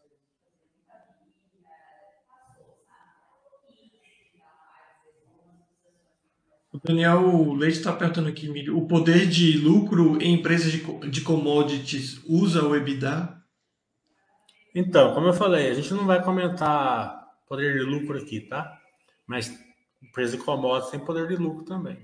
S1: O Daniel Leite está perguntando aqui, o poder de lucro em empresas de, de commodities usa o EBITDA?
S2: Então, como eu falei, a gente não vai comentar poder de lucro aqui, tá? Mas empresa de commodities tem poder de lucro também.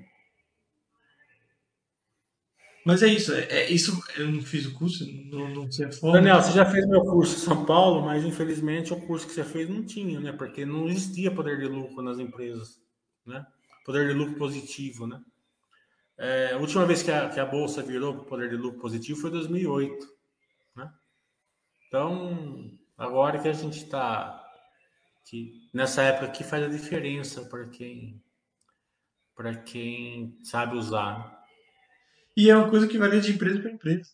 S1: Mas é isso, é, é, isso eu não fiz o curso, não, não sei a
S2: forma. Daniel, você já fez meu curso em São Paulo, mas infelizmente o curso que você fez não tinha, né? Porque não existia poder de lucro nas empresas, né? Poder de lucro positivo, né? É, a última vez que a, que a Bolsa virou poder de lucro positivo foi em 2008, né? Então, agora que a gente está que nessa época que faz a diferença para quem para quem sabe usar.
S1: E é uma coisa que varia de empresa para empresa.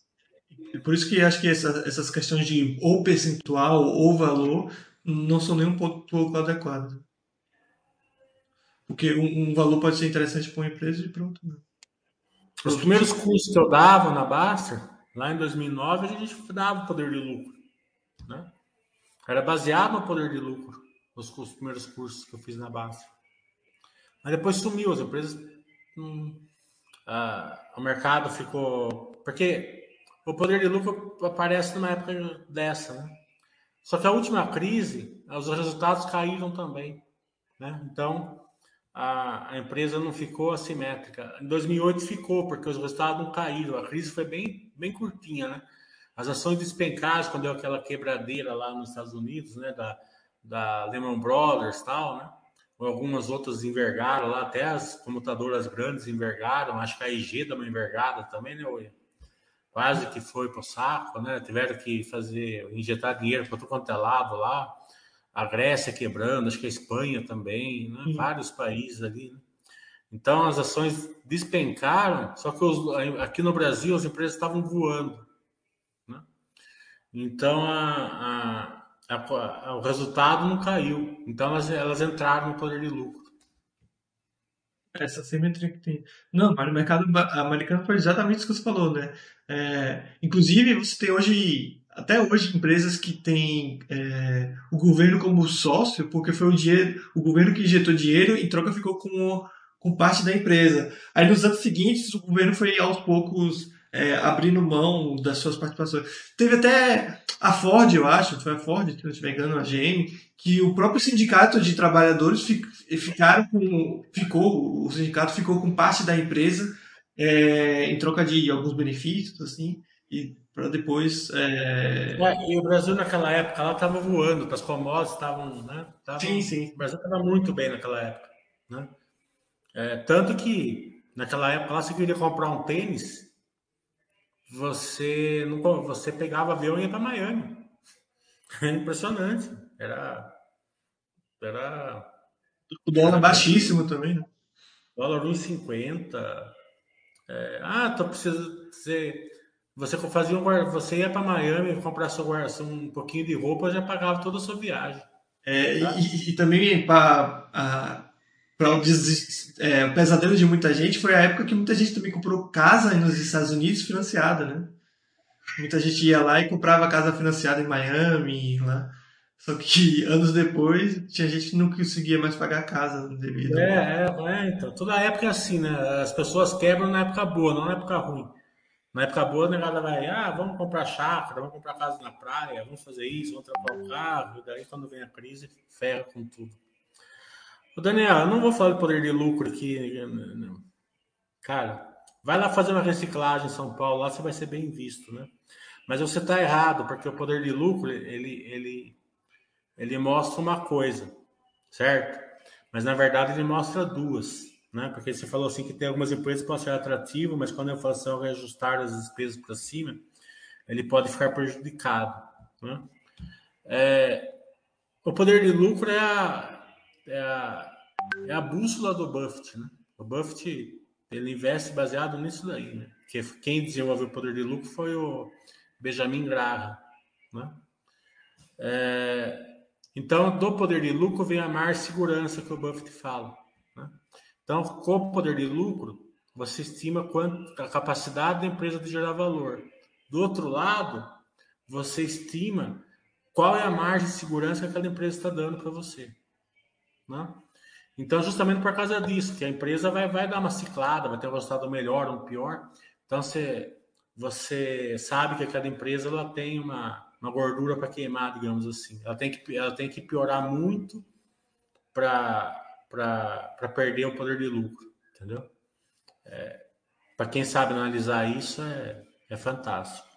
S1: Por isso que acho que essa, essas questões de ou percentual ou valor não são nem um pouco adequadas. Porque um, um, valor pode ser interessante para uma empresa e outra não.
S2: Os primeiros cursos que eu dava na Baster, lá em 2009, a gente dava poder de lucro. Era baseado no poder de lucro, os, os primeiros cursos que eu fiz na base. Mas depois sumiu, as empresas. Hum, ah, o mercado ficou. Porque o poder de lucro aparece numa época dessa, né? Só que a última crise, os resultados caíram também. Né? Então, a, a, empresa não ficou assimétrica. Em 2008 ficou, porque os resultados não caíram. A crise foi bem, bem curtinha, né? As ações despencaram quando deu aquela quebradeira lá nos Estados Unidos, né? Da, da Lehman Brothers tal, né? Algumas outras envergaram lá, até as computadoras grandes envergaram. Acho que a IG dá uma envergada também, né, William? Quase que foi para o saco, né? Tiveram que fazer, injetar dinheiro para todo quanto é lado lá a Grécia quebrando, acho que a Espanha também, né? vários países ali. Né? Então as ações despencaram, só que os, aqui no Brasil as empresas estavam voando. Então a, a, a, o resultado não caiu. Então elas, elas entraram no poder de lucro.
S1: Essa simetria que tem. Não, mas no mercado americano foi exatamente isso que você falou, né? É, inclusive, você tem hoje até hoje empresas que têm é, o governo como sócio, porque foi o dinheiro, o governo que injetou dinheiro e troca ficou com, com parte da empresa. Aí nos anos seguintes o governo foi aos poucos é, abrindo mão das suas participações. Teve até a Ford, eu acho, foi a Ford, se não estiver engano, a GM, que o próprio sindicato de trabalhadores ficaram com, ficou, o sindicato ficou com parte da empresa é, em troca de alguns benefícios, assim, e para depois. É...
S2: É, e o Brasil naquela época ela estava voando, as commodities estavam, né? Tavam,
S1: sim, sim.
S2: O Brasil estava muito bem naquela época, né? É, tanto que naquela época lá você queria comprar um tênis, você não, você pegava avião e ia para Miami. É impressionante. Era, era.
S1: O dólar baixíssimo também, né?
S2: Dólar 1,50. É, ah, tô precisando. Você, você fazia um, você ia para Miami comprar sua, um pouquinho de roupa, já pagava toda a sua viagem.
S1: É, tá? e, e, também para para o, é, pesadelo de muita gente foi a época que muita gente também comprou casa nos Estados Unidos financiada, né? Muita gente ia lá e comprava casa financiada em Miami, lá. Só que anos depois tinha gente que não conseguia mais pagar a casa devido.
S2: É, é, é, então. Toda época é assim, né? As pessoas quebram na época boa, não na época ruim. Na época boa, a negada vai, ah, vamos comprar chácara, vamos comprar casa na praia, vamos fazer isso, vamos trocar o carro. E daí, quando vem a crise, ferra com tudo. O Daniel, eu não vou falar de poder de lucro aqui. Cara, vai lá fazer uma reciclagem em São Paulo, lá você vai ser bem visto, né? Mas você está errado, porque o poder de lucro, ele, ele, ele mostra uma coisa, certo? Mas, na verdade, ele mostra duas né? Porque você falou assim que tem algumas empresas que podem ser atrativo, mas quando a inflação reajustar as despesas para cima, ele pode ficar prejudicado, né? É, o poder de lucro é a, é a, é a bússola do Buffett, né? O Buffett ele investe baseado nisso daí, né? Que quem desenvolveu o poder de lucro foi o Benjamin Graham, né? É, então, do poder de lucro vem a mais segurança que o Buffett fala. Então, com o poder de lucro, você estima quanto a capacidade da empresa de gerar valor. Do outro lado, você estima qual é a margem de segurança que aquela empresa está dando para você. Né? Então, justamente por causa disso, que a empresa vai, vai dar uma ciclada, vai ter um resultado melhor ou pior. Então, você, você sabe que aquela empresa ela tem uma, uma gordura para queimar, digamos assim. Ela tem que, ela tem que piorar muito para para perder o poder de lucro, entendeu? É, para quem sabe analisar isso, é, é fantástico.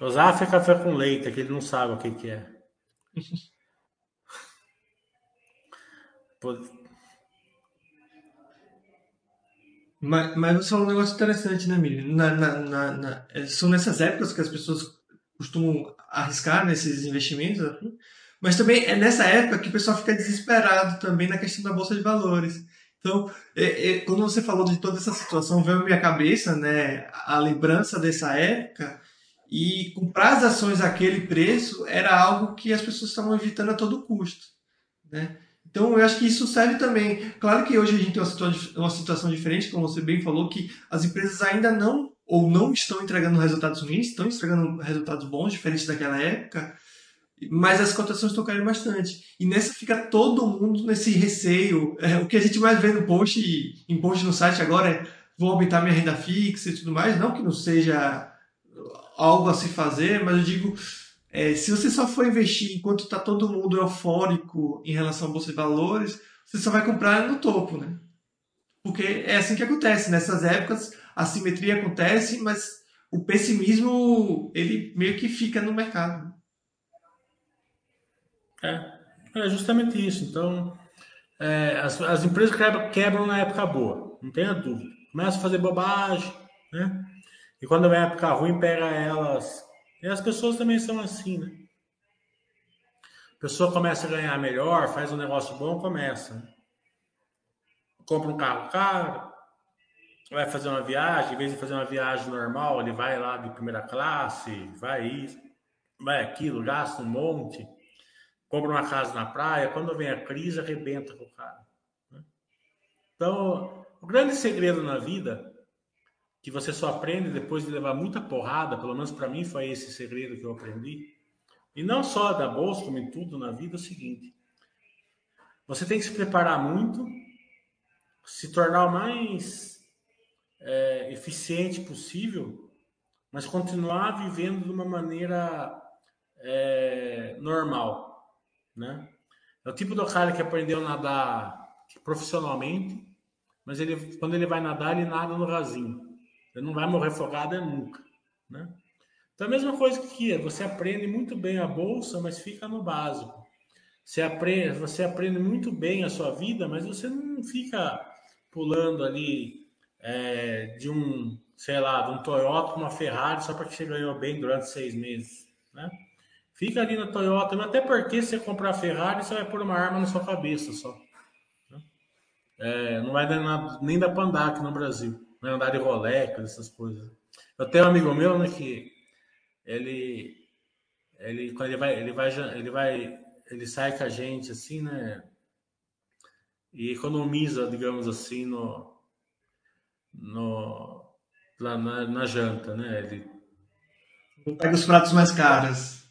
S2: Usar café com leite, que ele não sabe o que, que é.
S1: mas, mas você falou um negócio interessante, né, Miriam? Na, na, na, na, são nessas épocas que as pessoas costumam arriscar nesses investimentos, assim. mas também é nessa época que o pessoal fica desesperado também na questão da bolsa de valores. Então, é, é, quando você falou de toda essa situação, veio à minha cabeça né, a lembrança dessa época e comprar as ações àquele preço era algo que as pessoas estavam evitando a todo custo. Né? Então, eu acho que isso serve também. Claro que hoje a gente tem uma situação, uma situação diferente, como você bem falou, que as empresas ainda não ou não estão entregando resultados ruins, estão entregando resultados bons, diferentes daquela época, mas as cotações estão caindo bastante. E nessa fica todo mundo nesse receio. É, o que a gente mais vê no post, em post no site agora é vou aumentar minha renda fixa e tudo mais. Não que não seja algo a se fazer, mas eu digo, é, se você só for investir enquanto está todo mundo eufórico em relação à Bolsa de Valores, você só vai comprar no topo, né? Porque é assim que acontece. Nessas épocas, a simetria acontece, mas o pessimismo, ele meio que fica no mercado.
S2: É, é justamente isso. Então, é, as, as empresas quebram, quebram na época boa, não tenha dúvida. Começa a fazer bobagem, né? E quando vem a época ruim, pega elas. E as pessoas também são assim, né? A pessoa começa a ganhar melhor, faz um negócio bom, começa. Né? Compra um carro caro, vai fazer uma viagem, em vez de fazer uma viagem normal, ele vai lá de primeira classe, vai isso, vai aquilo, gasta um monte compra uma casa na praia, quando vem a crise, arrebenta com o cara. Né? Então, o grande segredo na vida, que você só aprende depois de levar muita porrada, pelo menos para mim foi esse segredo que eu aprendi, e não só da bolsa, como em tudo na vida, é o seguinte: você tem que se preparar muito, se tornar o mais é, eficiente possível, mas continuar vivendo de uma maneira é, normal né? É o tipo do cara que aprendeu a nadar profissionalmente, mas ele, quando ele vai nadar, ele nada no rasinho. Ele não vai morrer afogado nunca, né? Então, a mesma coisa que você aprende muito bem a bolsa, mas fica no básico. Você aprende, você aprende muito bem a sua vida, mas você não fica pulando ali é, de um, sei lá, de um Toyota para uma Ferrari só porque você ganhou bem durante seis meses, né? Fica ali na Toyota, até porque se você comprar Ferrari, você vai pôr uma arma na sua cabeça só. Né? É, não vai dar nada, nem andar aqui no Brasil. Vai andar de Rolex, essas coisas. Eu tenho um amigo meu, né, que ele, ele quando ele vai, ele vai, ele vai, ele sai com a gente assim, né, e economiza, digamos assim, no, no lá na, na janta, né? Ele
S1: pega os pratos mais caros.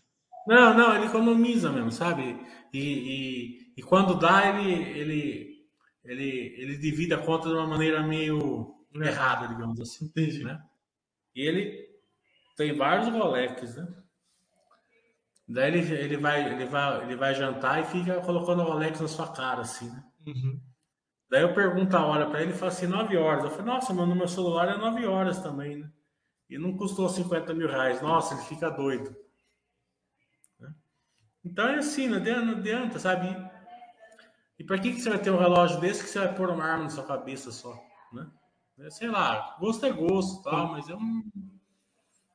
S2: Não, não, ele economiza mesmo, sabe? E, e, e, quando dá, ele, ele, ele, ele divide a conta de uma maneira meio errada, digamos assim. Entendi. Né? E ele tem vários Rolex, né? Daí ele, ele, vai, ele, vai, ele vai jantar e fica colocando o Rolex na sua cara, assim, né? Uhum. Daí eu pergunto a hora para ele e fala assim, 9 horas. Eu falei, nossa, mas no meu celular é 9 horas também, né? E não custou 50 mil reais. Nossa, ele fica doido. Então é assim, não adianta, não adianta sabe? E para que, que você vai ter um relógio desse que você vai pôr uma arma na sua cabeça só, né? É, sei lá, gosto é gosto, tal, mas eu não,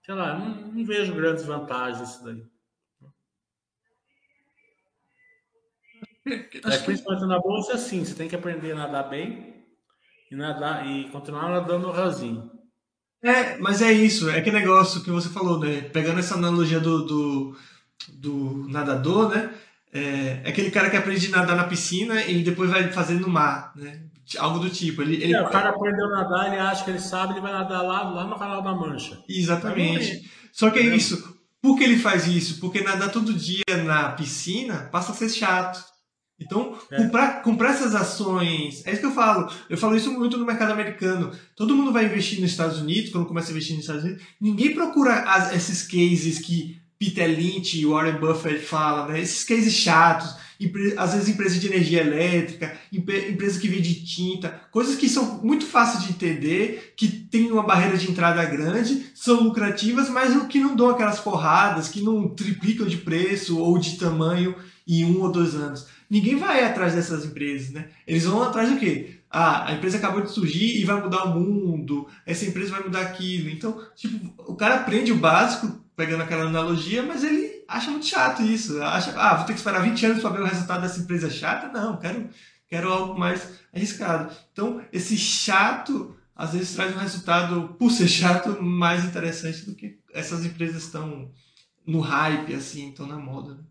S2: sei lá, não, não vejo grandes vantagens nisso daí. É, principalmente na bolsa, é assim, você tem que aprender a nadar bem e nadar e continuar nadando rasinho.
S1: É, mas é isso, é que negócio que você falou, né? Pegando essa analogia do, do do nadador, né? É, é, aquele cara que aprende a nadar na piscina e depois vai fazer no mar, né? Algo do tipo. Ele, ele...
S2: É, o cara aprendeu a nadar, ele acha que ele sabe, ele vai nadar lá, lá no canal da Mancha.
S1: Exatamente. Só que é isso. Por que ele faz isso? Porque nadar todo dia na piscina passa a ser chato. Então, é. comprar, comprar essas ações. É isso que eu falo. Eu falo isso muito no mercado americano. Todo mundo vai investir nos Estados Unidos, quando começa a investir nos Estados Unidos. Ninguém procura as, esses cases que Peter Lynch e Warren Buffett falam, né? Esses cases chatos, às vezes empresa de energia elétrica, empresa que vende tinta, coisas que são muito fáceis de entender, que tem uma barreira de entrada grande, são lucrativas, mas que não dão aquelas porradas, que não triplicam de preço ou de tamanho em um ou dois anos. Ninguém vai atrás dessas empresas, né? Eles vão atrás do quê? Ah, a empresa acabou de surgir e vai mudar o mundo, essa empresa vai mudar aquilo. Então, tipo, o cara aprende o básico pegando aquela analogia, mas ele acha muito chato isso. Acha, ah, vou ter que esperar 20 anos para ver o resultado dessa empresa chata? Não, quero, quero algo mais arriscado. Então, esse chato às vezes traz um resultado, por ser chato, mais interessante do que essas empresas estão no hype, assim, estão na moda. Né?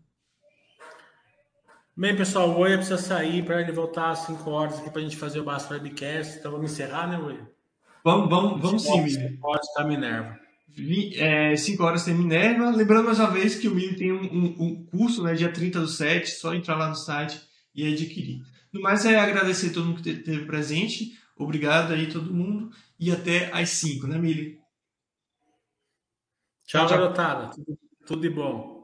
S2: Bem, pessoal, o Oi precisa sair para ele voltar às 5 horas aqui para a gente fazer o Basta Webcast. Então vamos encerrar, né, Oi?
S1: Vamos, vamos, vamos sim.
S2: Pode estar Minerva.
S1: 5 é, horas tem Minerva. Lembrando mais uma vez que o Mili tem um, um, um, curso, né, dia 30 do 7, só entrar lá no site e adquirir. No mais é agradecer todo mundo que esteve presente. Obrigado aí todo mundo. E até às 5, né, Mili?
S2: Tchau, tchau, garotada. Tudo, tudo de bom.